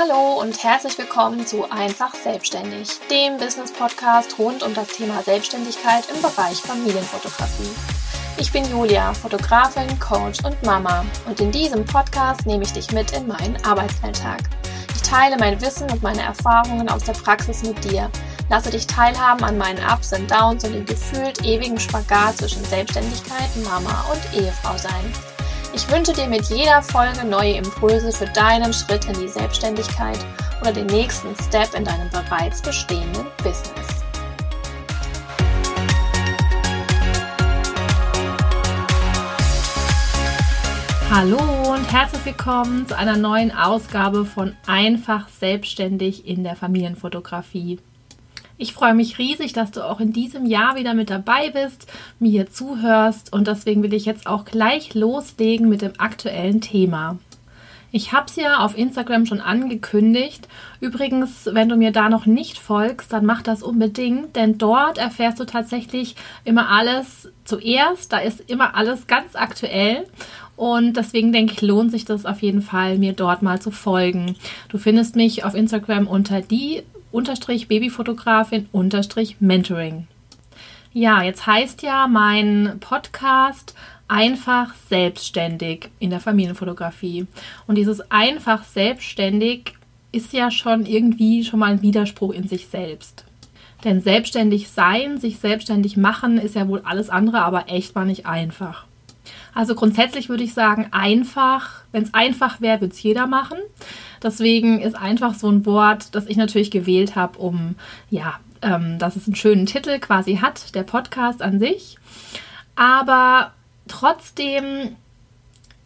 Hallo und herzlich willkommen zu Einfach Selbstständig, dem Business-Podcast rund um das Thema Selbstständigkeit im Bereich Familienfotografie. Ich bin Julia, Fotografin, Coach und Mama und in diesem Podcast nehme ich dich mit in meinen Arbeitsalltag. Ich teile mein Wissen und meine Erfahrungen aus der Praxis mit dir, lasse dich teilhaben an meinen Ups und Downs und dem gefühlt ewigen Spagat zwischen Selbstständigkeit, Mama und Ehefrau sein. Ich wünsche dir mit jeder Folge neue Impulse für deinen Schritt in die Selbstständigkeit oder den nächsten Step in deinem bereits bestehenden Business. Hallo und herzlich willkommen zu einer neuen Ausgabe von Einfach selbstständig in der Familienfotografie. Ich freue mich riesig, dass du auch in diesem Jahr wieder mit dabei bist, mir hier zuhörst und deswegen will ich jetzt auch gleich loslegen mit dem aktuellen Thema. Ich habe es ja auf Instagram schon angekündigt. Übrigens, wenn du mir da noch nicht folgst, dann mach das unbedingt, denn dort erfährst du tatsächlich immer alles zuerst. Da ist immer alles ganz aktuell. Und deswegen denke ich, lohnt sich das auf jeden Fall, mir dort mal zu folgen. Du findest mich auf Instagram unter die unterstrich Babyfotografin unterstrich Mentoring. Ja, jetzt heißt ja mein Podcast einfach selbstständig in der Familienfotografie. Und dieses einfach selbstständig ist ja schon irgendwie schon mal ein Widerspruch in sich selbst. Denn selbstständig sein, sich selbstständig machen, ist ja wohl alles andere, aber echt mal nicht einfach. Also grundsätzlich würde ich sagen, einfach, wenn es einfach wäre, würde es jeder machen. Deswegen ist einfach so ein Wort, das ich natürlich gewählt habe, um, ja, ähm, dass es einen schönen Titel quasi hat, der Podcast an sich. Aber trotzdem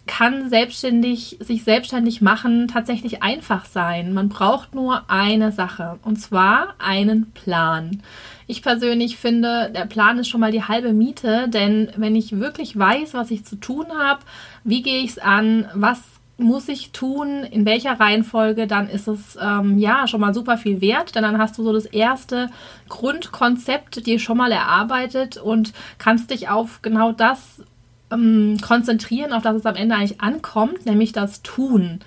kann selbstständig, sich selbstständig machen tatsächlich einfach sein. Man braucht nur eine Sache und zwar einen Plan. Ich persönlich finde, der Plan ist schon mal die halbe Miete, denn wenn ich wirklich weiß, was ich zu tun habe, wie gehe ich es an, was muss ich tun, in welcher Reihenfolge, dann ist es ähm, ja schon mal super viel wert, denn dann hast du so das erste Grundkonzept dir schon mal erarbeitet und kannst dich auf genau das ähm, konzentrieren, auf das es am Ende eigentlich ankommt, nämlich das Tun.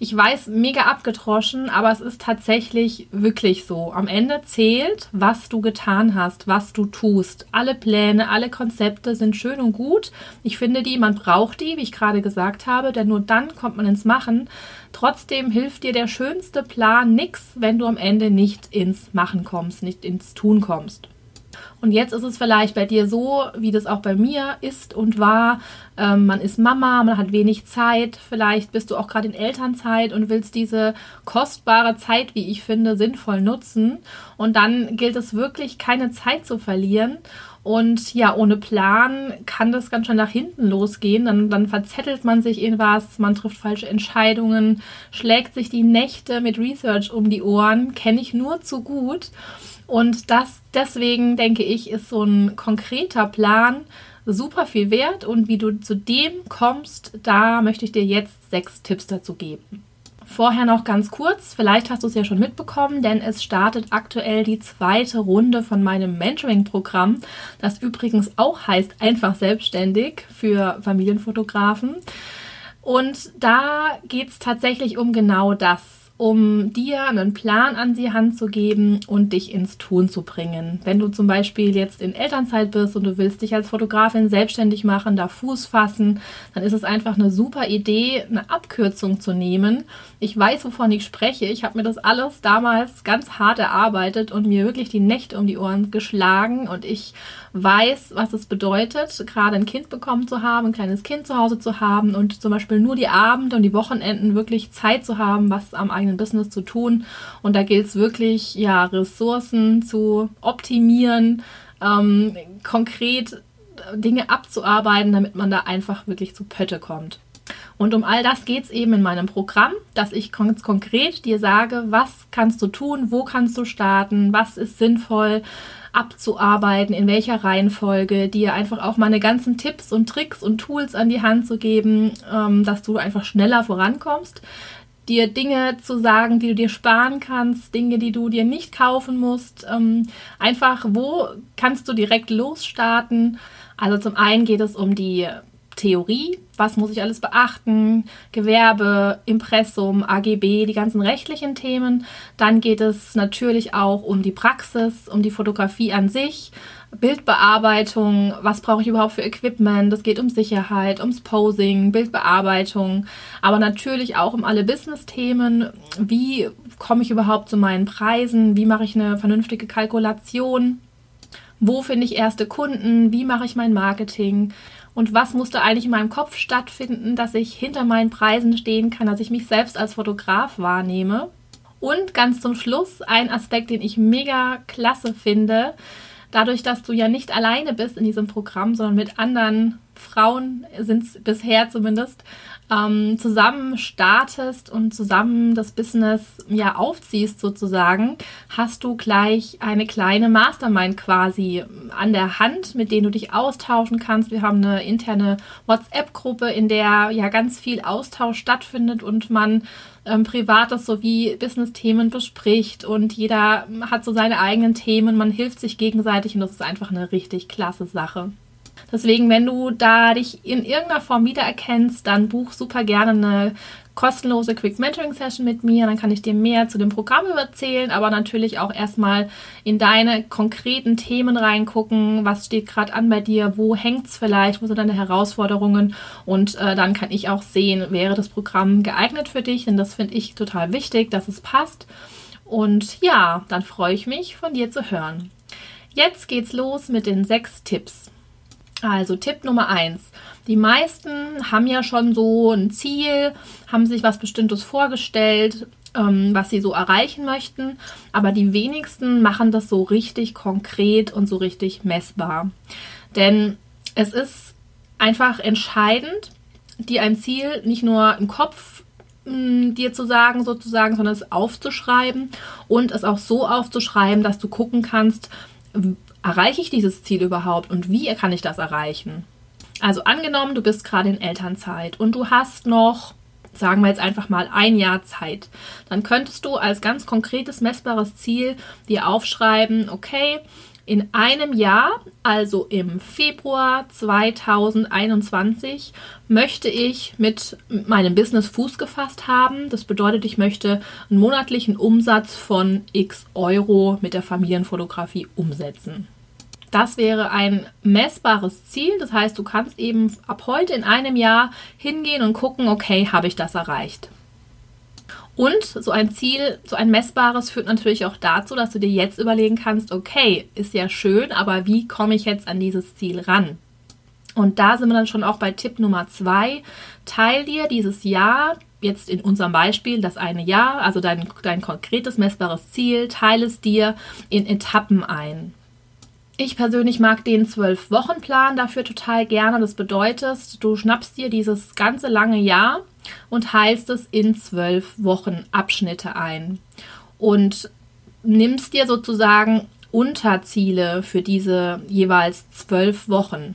Ich weiß, mega abgetroschen, aber es ist tatsächlich wirklich so. Am Ende zählt, was du getan hast, was du tust. Alle Pläne, alle Konzepte sind schön und gut. Ich finde die, man braucht die, wie ich gerade gesagt habe, denn nur dann kommt man ins Machen. Trotzdem hilft dir der schönste Plan nichts, wenn du am Ende nicht ins Machen kommst, nicht ins Tun kommst. Und jetzt ist es vielleicht bei dir so, wie das auch bei mir ist und war. Ähm, man ist Mama, man hat wenig Zeit. Vielleicht bist du auch gerade in Elternzeit und willst diese kostbare Zeit, wie ich finde, sinnvoll nutzen. Und dann gilt es wirklich, keine Zeit zu verlieren. Und ja, ohne Plan kann das ganz schön nach hinten losgehen. Dann, dann verzettelt man sich in was, man trifft falsche Entscheidungen, schlägt sich die Nächte mit Research um die Ohren. Kenne ich nur zu gut. Und das deswegen denke ich, ist so ein konkreter Plan super viel wert. Und wie du zu dem kommst, da möchte ich dir jetzt sechs Tipps dazu geben. Vorher noch ganz kurz, vielleicht hast du es ja schon mitbekommen, denn es startet aktuell die zweite Runde von meinem Mentoring-Programm, das übrigens auch heißt einfach selbstständig für Familienfotografen. Und da geht es tatsächlich um genau das um dir einen Plan an die Hand zu geben und dich ins Tun zu bringen. Wenn du zum Beispiel jetzt in Elternzeit bist und du willst dich als Fotografin selbstständig machen, da Fuß fassen, dann ist es einfach eine super Idee, eine Abkürzung zu nehmen. Ich weiß, wovon ich spreche. Ich habe mir das alles damals ganz hart erarbeitet und mir wirklich die Nächte um die Ohren geschlagen und ich weiß, was es bedeutet, gerade ein Kind bekommen zu haben, ein kleines Kind zu Hause zu haben und zum Beispiel nur die Abende und die Wochenenden wirklich Zeit zu haben, was am eigenen Business zu tun. Und da gilt es wirklich, ja, Ressourcen zu optimieren, ähm, konkret Dinge abzuarbeiten, damit man da einfach wirklich zu Pötte kommt. Und um all das geht es eben in meinem Programm, dass ich ganz konkret dir sage, was kannst du tun, wo kannst du starten, was ist sinnvoll, abzuarbeiten, in welcher Reihenfolge, dir einfach auch meine ganzen Tipps und Tricks und Tools an die Hand zu geben, ähm, dass du einfach schneller vorankommst dir Dinge zu sagen, die du dir sparen kannst, Dinge, die du dir nicht kaufen musst. Ähm, einfach, wo kannst du direkt losstarten? Also zum einen geht es um die Theorie, was muss ich alles beachten, Gewerbe, Impressum, AGB, die ganzen rechtlichen Themen. Dann geht es natürlich auch um die Praxis, um die Fotografie an sich, Bildbearbeitung, was brauche ich überhaupt für Equipment, es geht um Sicherheit, ums Posing, Bildbearbeitung, aber natürlich auch um alle Business-Themen, wie komme ich überhaupt zu meinen Preisen, wie mache ich eine vernünftige Kalkulation, wo finde ich erste Kunden, wie mache ich mein Marketing und was musste eigentlich in meinem Kopf stattfinden, dass ich hinter meinen Preisen stehen kann, dass ich mich selbst als Fotograf wahrnehme. Und ganz zum Schluss ein Aspekt, den ich mega klasse finde. Dadurch, dass du ja nicht alleine bist in diesem Programm, sondern mit anderen Frauen sind es bisher zumindest, ähm, zusammen startest und zusammen das Business ja aufziehst sozusagen, hast du gleich eine kleine Mastermind quasi an der Hand, mit denen du dich austauschen kannst. Wir haben eine interne WhatsApp-Gruppe, in der ja ganz viel Austausch stattfindet und man ähm, Privates sowie Business-Themen bespricht und jeder hat so seine eigenen Themen, man hilft sich gegenseitig und das ist einfach eine richtig klasse Sache. Deswegen, wenn du da dich in irgendeiner Form wiedererkennst, dann buch super gerne eine kostenlose Quick Mentoring Session mit mir. Dann kann ich dir mehr zu dem Programm erzählen, aber natürlich auch erstmal in deine konkreten Themen reingucken. Was steht gerade an bei dir? Wo hängt es vielleicht? Wo sind deine Herausforderungen? Und äh, dann kann ich auch sehen, wäre das Programm geeignet für dich? Denn das finde ich total wichtig, dass es passt. Und ja, dann freue ich mich, von dir zu hören. Jetzt geht's los mit den sechs Tipps. Also Tipp Nummer eins. Die meisten haben ja schon so ein Ziel, haben sich was Bestimmtes vorgestellt, ähm, was sie so erreichen möchten, aber die wenigsten machen das so richtig konkret und so richtig messbar. Denn es ist einfach entscheidend, dir ein Ziel nicht nur im Kopf mm, dir zu sagen sozusagen, sondern es aufzuschreiben und es auch so aufzuschreiben, dass du gucken kannst, erreiche ich dieses Ziel überhaupt und wie kann ich das erreichen? Also angenommen, du bist gerade in Elternzeit und du hast noch, sagen wir jetzt einfach mal ein Jahr Zeit, dann könntest du als ganz konkretes messbares Ziel dir aufschreiben, okay, in einem Jahr, also im Februar 2021, möchte ich mit meinem Business Fuß gefasst haben. Das bedeutet, ich möchte einen monatlichen Umsatz von x Euro mit der Familienfotografie umsetzen. Das wäre ein messbares Ziel. Das heißt, du kannst eben ab heute in einem Jahr hingehen und gucken, okay, habe ich das erreicht? Und so ein Ziel, so ein messbares führt natürlich auch dazu, dass du dir jetzt überlegen kannst, okay, ist ja schön, aber wie komme ich jetzt an dieses Ziel ran? Und da sind wir dann schon auch bei Tipp Nummer zwei. Teil dir dieses Jahr, jetzt in unserem Beispiel das eine Jahr, also dein, dein konkretes messbares Ziel, teile es dir in Etappen ein. Ich persönlich mag den Zwölf-Wochen-Plan dafür total gerne. Das bedeutet, du schnappst dir dieses ganze lange Jahr und heilst es in zwölf Wochen Abschnitte ein und nimmst dir sozusagen Unterziele für diese jeweils zwölf Wochen.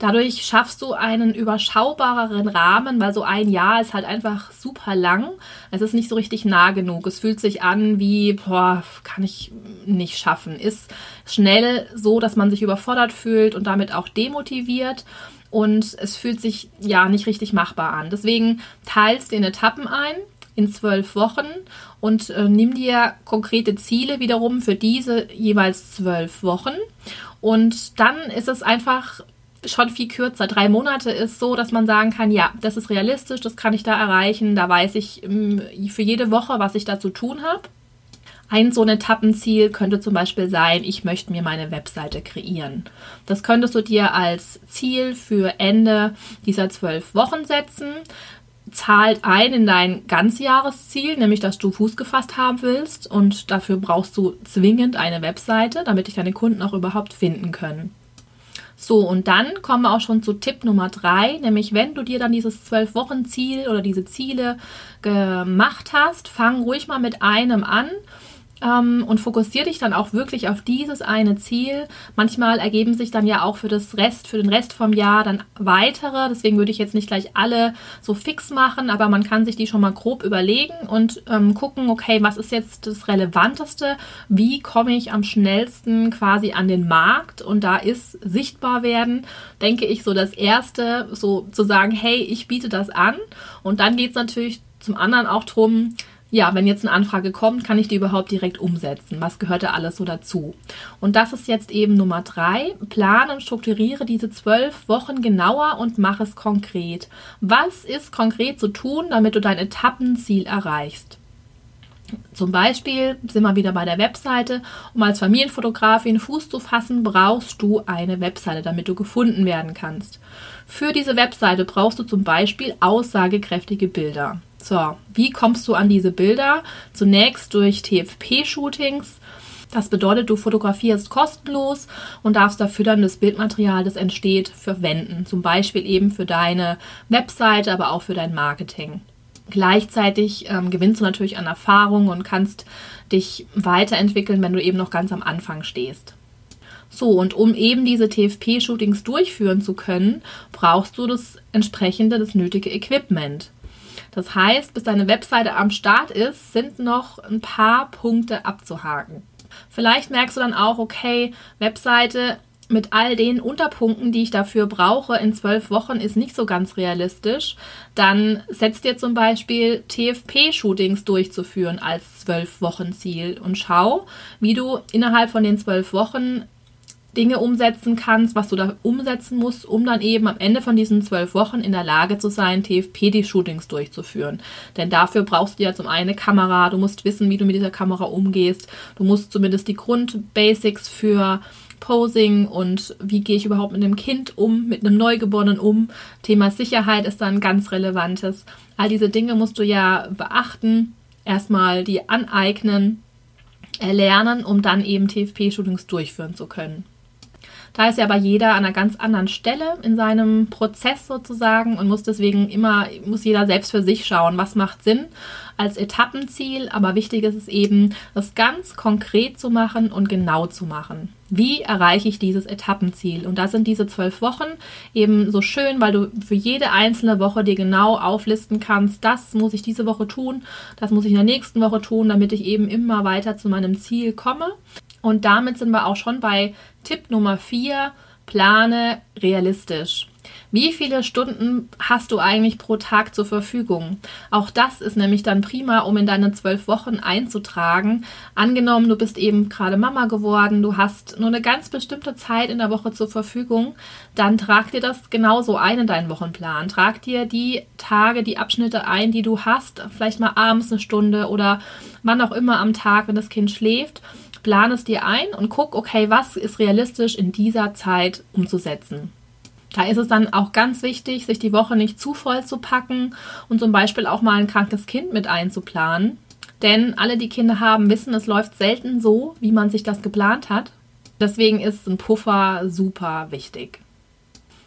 Dadurch schaffst du einen überschaubareren Rahmen, weil so ein Jahr ist halt einfach super lang. Es ist nicht so richtig nah genug. Es fühlt sich an wie, boah, kann ich nicht schaffen. Ist schnell so, dass man sich überfordert fühlt und damit auch demotiviert. Und es fühlt sich ja nicht richtig machbar an. Deswegen teilst du in Etappen ein in zwölf Wochen und äh, nimm dir konkrete Ziele wiederum für diese jeweils zwölf Wochen. Und dann ist es einfach schon viel kürzer. Drei Monate ist so, dass man sagen kann, ja, das ist realistisch, das kann ich da erreichen, da weiß ich ähm, für jede Woche, was ich da zu tun habe. Ein so ein Etappenziel könnte zum Beispiel sein, ich möchte mir meine Webseite kreieren. Das könntest du dir als Ziel für Ende dieser zwölf Wochen setzen. Zahlt ein in dein Ganzjahresziel, nämlich dass du Fuß gefasst haben willst und dafür brauchst du zwingend eine Webseite, damit dich deine Kunden auch überhaupt finden können. So, und dann kommen wir auch schon zu Tipp Nummer drei, nämlich wenn du dir dann dieses zwölf Wochen Ziel oder diese Ziele gemacht hast, fang ruhig mal mit einem an ähm, und fokussiere dich dann auch wirklich auf dieses eine Ziel. Manchmal ergeben sich dann ja auch für das Rest, für den Rest vom Jahr dann weitere. Deswegen würde ich jetzt nicht gleich alle so fix machen, aber man kann sich die schon mal grob überlegen und ähm, gucken, okay, was ist jetzt das Relevanteste? Wie komme ich am schnellsten quasi an den Markt? Und da ist sichtbar werden, denke ich, so das erste, so zu sagen, hey, ich biete das an. Und dann geht es natürlich zum anderen auch darum, ja, wenn jetzt eine Anfrage kommt, kann ich die überhaupt direkt umsetzen? Was gehört da alles so dazu? Und das ist jetzt eben Nummer drei. Plane und strukturiere diese zwölf Wochen genauer und mach es konkret. Was ist konkret zu tun, damit du dein Etappenziel erreichst? Zum Beispiel sind wir wieder bei der Webseite. Um als Familienfotografin Fuß zu fassen, brauchst du eine Webseite, damit du gefunden werden kannst. Für diese Webseite brauchst du zum Beispiel aussagekräftige Bilder. So, wie kommst du an diese Bilder? Zunächst durch TFP-Shootings. Das bedeutet, du fotografierst kostenlos und darfst dafür dann das Bildmaterial, das entsteht, verwenden. Zum Beispiel eben für deine Webseite, aber auch für dein Marketing. Gleichzeitig ähm, gewinnst du natürlich an Erfahrung und kannst dich weiterentwickeln, wenn du eben noch ganz am Anfang stehst. So, und um eben diese TFP-Shootings durchführen zu können, brauchst du das entsprechende, das nötige Equipment. Das heißt, bis deine Webseite am Start ist, sind noch ein paar Punkte abzuhaken. Vielleicht merkst du dann auch, okay, Webseite mit all den Unterpunkten, die ich dafür brauche, in zwölf Wochen ist nicht so ganz realistisch. Dann setzt dir zum Beispiel TFP-Shootings durchzuführen als zwölf Wochen Ziel und schau, wie du innerhalb von den zwölf Wochen Dinge umsetzen kannst, was du da umsetzen musst, um dann eben am Ende von diesen zwölf Wochen in der Lage zu sein, TFP-Shootings durchzuführen. Denn dafür brauchst du ja zum einen eine Kamera, du musst wissen, wie du mit dieser Kamera umgehst, du musst zumindest die Grundbasics für Posing und wie gehe ich überhaupt mit einem Kind um, mit einem Neugeborenen um. Thema Sicherheit ist dann ganz relevantes. All diese Dinge musst du ja beachten, erstmal die aneignen, erlernen, um dann eben TFP-Shootings durchführen zu können. Da ist ja aber jeder an einer ganz anderen Stelle in seinem Prozess sozusagen und muss deswegen immer, muss jeder selbst für sich schauen, was macht Sinn als Etappenziel. Aber wichtig ist es eben, das ganz konkret zu machen und genau zu machen. Wie erreiche ich dieses Etappenziel? Und da sind diese zwölf Wochen eben so schön, weil du für jede einzelne Woche dir genau auflisten kannst, das muss ich diese Woche tun, das muss ich in der nächsten Woche tun, damit ich eben immer weiter zu meinem Ziel komme. Und damit sind wir auch schon bei Tipp Nummer 4, plane realistisch. Wie viele Stunden hast du eigentlich pro Tag zur Verfügung? Auch das ist nämlich dann prima, um in deine zwölf Wochen einzutragen. Angenommen, du bist eben gerade Mama geworden, du hast nur eine ganz bestimmte Zeit in der Woche zur Verfügung, dann trag dir das genauso ein in deinen Wochenplan. Trag dir die Tage, die Abschnitte ein, die du hast, vielleicht mal abends eine Stunde oder wann auch immer am Tag, wenn das Kind schläft plan es dir ein und guck, okay, was ist realistisch in dieser Zeit umzusetzen. Da ist es dann auch ganz wichtig, sich die Woche nicht zu voll zu packen und zum Beispiel auch mal ein krankes Kind mit einzuplanen. Denn alle, die Kinder haben, wissen, es läuft selten so, wie man sich das geplant hat. Deswegen ist ein Puffer super wichtig.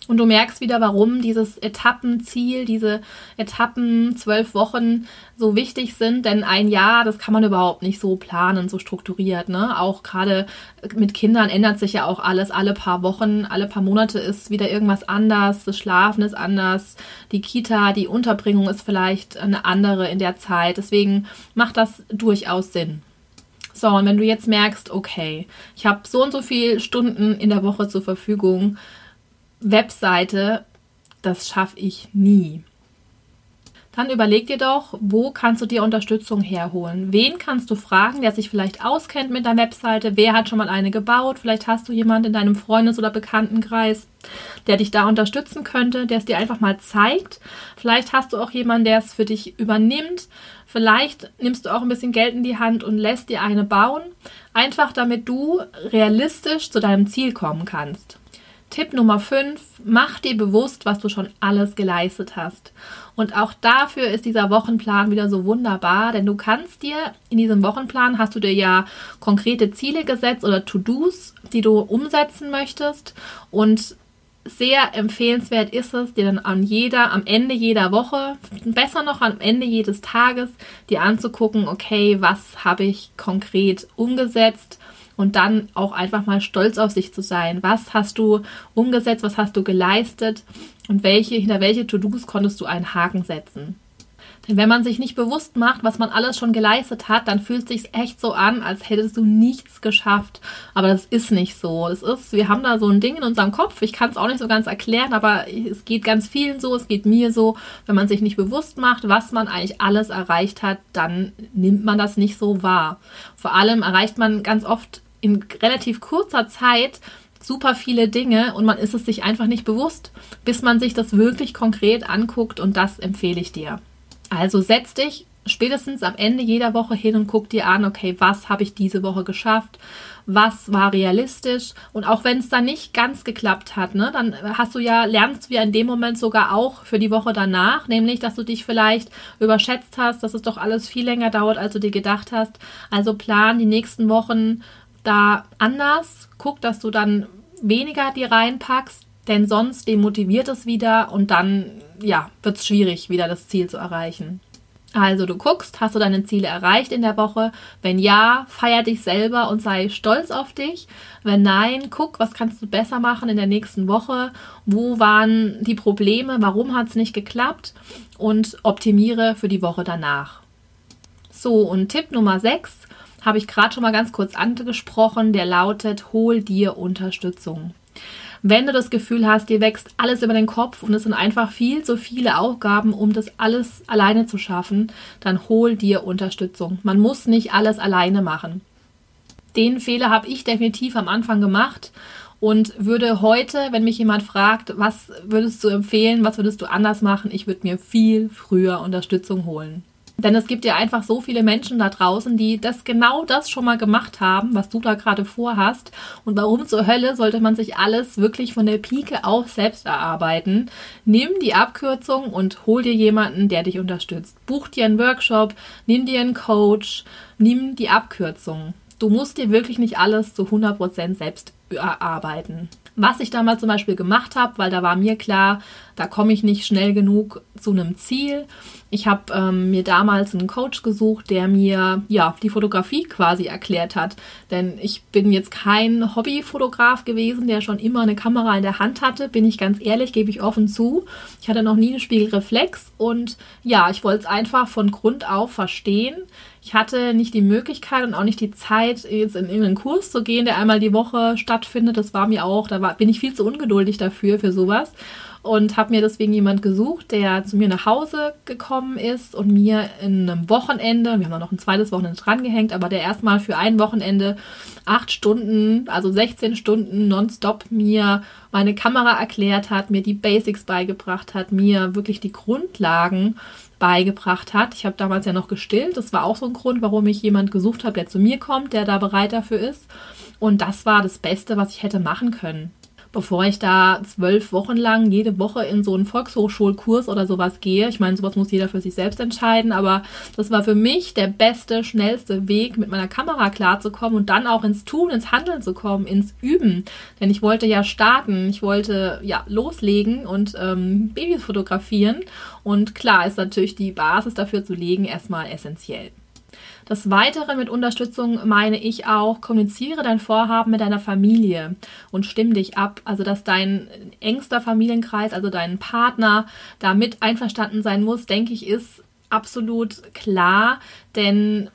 Und du merkst wieder, warum dieses Etappenziel, diese Etappen, zwölf Wochen so wichtig sind. Denn ein Jahr, das kann man überhaupt nicht so planen, so strukturiert. Ne? Auch gerade mit Kindern ändert sich ja auch alles. Alle paar Wochen, alle paar Monate ist wieder irgendwas anders. Das Schlafen ist anders. Die Kita, die Unterbringung ist vielleicht eine andere in der Zeit. Deswegen macht das durchaus Sinn. So, und wenn du jetzt merkst, okay, ich habe so und so viele Stunden in der Woche zur Verfügung, Webseite, das schaffe ich nie. Dann überleg dir doch, wo kannst du dir Unterstützung herholen? Wen kannst du fragen, der sich vielleicht auskennt mit deiner Webseite? Wer hat schon mal eine gebaut? Vielleicht hast du jemanden in deinem Freundes- oder Bekanntenkreis, der dich da unterstützen könnte, der es dir einfach mal zeigt. Vielleicht hast du auch jemanden, der es für dich übernimmt. Vielleicht nimmst du auch ein bisschen Geld in die Hand und lässt dir eine bauen. Einfach damit du realistisch zu deinem Ziel kommen kannst. Tipp Nummer 5, mach dir bewusst, was du schon alles geleistet hast. Und auch dafür ist dieser Wochenplan wieder so wunderbar, denn du kannst dir in diesem Wochenplan hast du dir ja konkrete Ziele gesetzt oder To-Dos, die du umsetzen möchtest und sehr empfehlenswert ist es, dir dann an jeder, am Ende jeder Woche, besser noch am Ende jedes Tages, dir anzugucken, okay, was habe ich konkret umgesetzt und dann auch einfach mal stolz auf sich zu sein. Was hast du umgesetzt, was hast du geleistet und welche, hinter welche To-Dos konntest du einen Haken setzen. Denn wenn man sich nicht bewusst macht, was man alles schon geleistet hat, dann fühlt es sich echt so an, als hättest du nichts geschafft. Aber das ist nicht so. Es ist, wir haben da so ein Ding in unserem Kopf. Ich kann es auch nicht so ganz erklären, aber es geht ganz vielen so, es geht mir so. Wenn man sich nicht bewusst macht, was man eigentlich alles erreicht hat, dann nimmt man das nicht so wahr. Vor allem erreicht man ganz oft in relativ kurzer Zeit super viele Dinge und man ist es sich einfach nicht bewusst, bis man sich das wirklich konkret anguckt und das empfehle ich dir. Also setz dich spätestens am Ende jeder Woche hin und guck dir an, okay, was habe ich diese Woche geschafft? Was war realistisch? Und auch wenn es dann nicht ganz geklappt hat, ne, dann hast du ja, lernst du ja in dem Moment sogar auch für die Woche danach, nämlich, dass du dich vielleicht überschätzt hast, dass es doch alles viel länger dauert, als du dir gedacht hast. Also plan die nächsten Wochen da anders. Guck, dass du dann weniger dir reinpackst, denn sonst demotiviert es wieder und dann ja, wird es schwierig, wieder das Ziel zu erreichen. Also du guckst, hast du deine Ziele erreicht in der Woche? Wenn ja, feier dich selber und sei stolz auf dich. Wenn nein, guck, was kannst du besser machen in der nächsten Woche? Wo waren die Probleme? Warum hat es nicht geklappt? Und optimiere für die Woche danach. So, und Tipp Nummer 6 habe ich gerade schon mal ganz kurz angesprochen, der lautet, hol dir Unterstützung. Wenn du das Gefühl hast, dir wächst alles über den Kopf und es sind einfach viel zu viele Aufgaben, um das alles alleine zu schaffen, dann hol dir Unterstützung. Man muss nicht alles alleine machen. Den Fehler habe ich definitiv am Anfang gemacht und würde heute, wenn mich jemand fragt, was würdest du empfehlen, was würdest du anders machen, ich würde mir viel früher Unterstützung holen. Denn es gibt ja einfach so viele Menschen da draußen, die das genau das schon mal gemacht haben, was du da gerade vorhast. Und warum zur Hölle sollte man sich alles wirklich von der Pike auf selbst erarbeiten? Nimm die Abkürzung und hol dir jemanden, der dich unterstützt. Buch dir einen Workshop, nimm dir einen Coach, nimm die Abkürzung. Du musst dir wirklich nicht alles zu 100% selbst erarbeiten. Was ich damals zum Beispiel gemacht habe, weil da war mir klar, da komme ich nicht schnell genug zu einem Ziel. Ich habe ähm, mir damals einen Coach gesucht, der mir ja die Fotografie quasi erklärt hat. Denn ich bin jetzt kein Hobbyfotograf gewesen, der schon immer eine Kamera in der Hand hatte. Bin ich ganz ehrlich, gebe ich offen zu. Ich hatte noch nie eine Spiegelreflex und ja, ich wollte es einfach von Grund auf verstehen. Ich hatte nicht die Möglichkeit und auch nicht die Zeit, jetzt in irgendeinen Kurs zu gehen, der einmal die Woche stattfindet. Das war mir auch, da war, bin ich viel zu ungeduldig dafür, für sowas und habe mir deswegen jemand gesucht, der zu mir nach Hause gekommen ist und mir in einem Wochenende, wir haben noch ein zweites Wochenende drangehängt, aber der erstmal für ein Wochenende acht Stunden, also 16 Stunden nonstop mir meine Kamera erklärt hat, mir die Basics beigebracht hat, mir wirklich die Grundlagen beigebracht hat. Ich habe damals ja noch gestillt. Das war auch so ein Grund, warum ich jemand gesucht habe, der zu mir kommt, der da bereit dafür ist. Und das war das Beste, was ich hätte machen können bevor ich da zwölf Wochen lang jede Woche in so einen Volkshochschulkurs oder sowas gehe. Ich meine, sowas muss jeder für sich selbst entscheiden, aber das war für mich der beste, schnellste Weg, mit meiner Kamera klarzukommen und dann auch ins Tun, ins Handeln zu kommen, ins Üben. Denn ich wollte ja starten, ich wollte ja loslegen und ähm, Babys fotografieren. Und klar ist natürlich die Basis dafür zu legen erstmal essentiell. Das Weitere mit Unterstützung meine ich auch, kommuniziere dein Vorhaben mit deiner Familie und stimm dich ab. Also, dass dein engster Familienkreis, also dein Partner, damit einverstanden sein muss, denke ich, ist absolut klar. Denn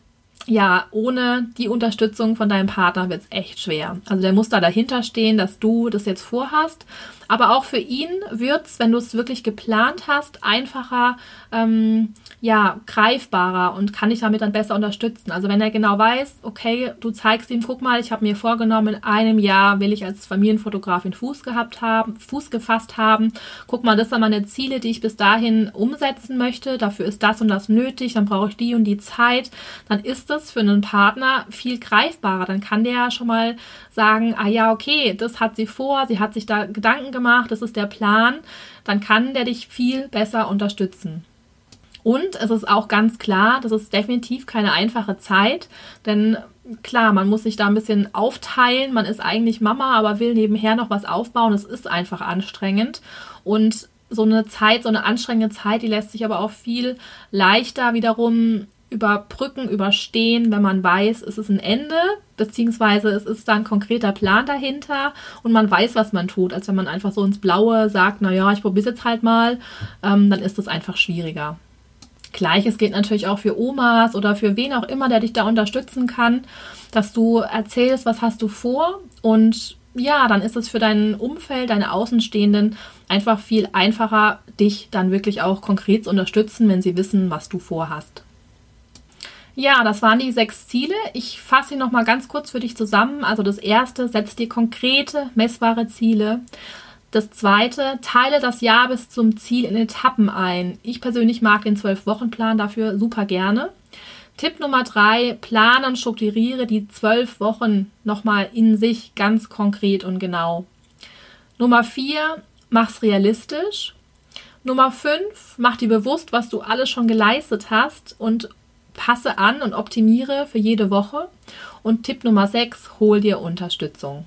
ja, ohne die Unterstützung von deinem Partner wird es echt schwer. Also der muss da dahinter stehen, dass du das jetzt vorhast. Aber auch für ihn wird es, wenn du es wirklich geplant hast, einfacher, ähm, ja, greifbarer und kann dich damit dann besser unterstützen. Also wenn er genau weiß, okay, du zeigst ihm, guck mal, ich habe mir vorgenommen, in einem Jahr will ich als Familienfotografin Fuß gehabt haben, Fuß gefasst haben. Guck mal, das sind meine Ziele, die ich bis dahin umsetzen möchte. Dafür ist das und das nötig, dann brauche ich die und die Zeit. Dann ist das für einen Partner viel greifbarer. Dann kann der schon mal sagen, ah ja, okay, das hat sie vor, sie hat sich da Gedanken gemacht, das ist der Plan. Dann kann der dich viel besser unterstützen. Und es ist auch ganz klar, das ist definitiv keine einfache Zeit, denn klar, man muss sich da ein bisschen aufteilen. Man ist eigentlich Mama, aber will nebenher noch was aufbauen. Es ist einfach anstrengend. Und so eine Zeit, so eine anstrengende Zeit, die lässt sich aber auch viel leichter wiederum überbrücken, überstehen, wenn man weiß, es ist ein Ende, beziehungsweise es ist da ein konkreter Plan dahinter und man weiß, was man tut, als wenn man einfach so ins Blaue sagt, naja, ich probiere es jetzt halt mal, ähm, dann ist es einfach schwieriger. Gleiches gilt natürlich auch für Omas oder für wen auch immer, der dich da unterstützen kann, dass du erzählst, was hast du vor und ja, dann ist es für dein Umfeld, deine Außenstehenden einfach viel einfacher, dich dann wirklich auch konkret zu unterstützen, wenn sie wissen, was du vorhast. Ja, das waren die sechs Ziele. Ich fasse sie nochmal ganz kurz für dich zusammen. Also das erste, setz dir konkrete, messbare Ziele. Das zweite, teile das Jahr bis zum Ziel in Etappen ein. Ich persönlich mag den Zwölf-Wochen-Plan dafür super gerne. Tipp Nummer drei, plane und strukturiere die zwölf Wochen nochmal in sich ganz konkret und genau. Nummer vier, mach's realistisch. Nummer fünf, mach dir bewusst, was du alles schon geleistet hast und passe an und optimiere für jede Woche. Und Tipp Nummer sechs, hol dir Unterstützung.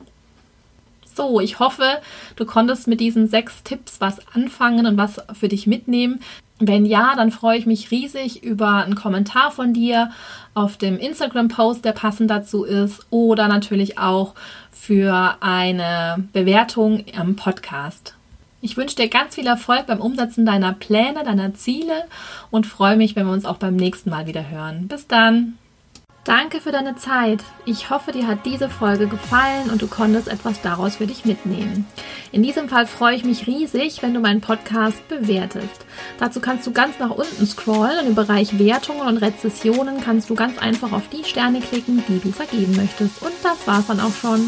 So, ich hoffe, du konntest mit diesen sechs Tipps was anfangen und was für dich mitnehmen. Wenn ja, dann freue ich mich riesig über einen Kommentar von dir auf dem Instagram-Post, der passend dazu ist, oder natürlich auch für eine Bewertung im Podcast. Ich wünsche dir ganz viel Erfolg beim Umsetzen deiner Pläne, deiner Ziele und freue mich, wenn wir uns auch beim nächsten Mal wieder hören. Bis dann! Danke für deine Zeit. Ich hoffe, dir hat diese Folge gefallen und du konntest etwas daraus für dich mitnehmen. In diesem Fall freue ich mich riesig, wenn du meinen Podcast bewertest. Dazu kannst du ganz nach unten scrollen und im Bereich Wertungen und Rezessionen kannst du ganz einfach auf die Sterne klicken, die du vergeben möchtest. Und das war's dann auch schon.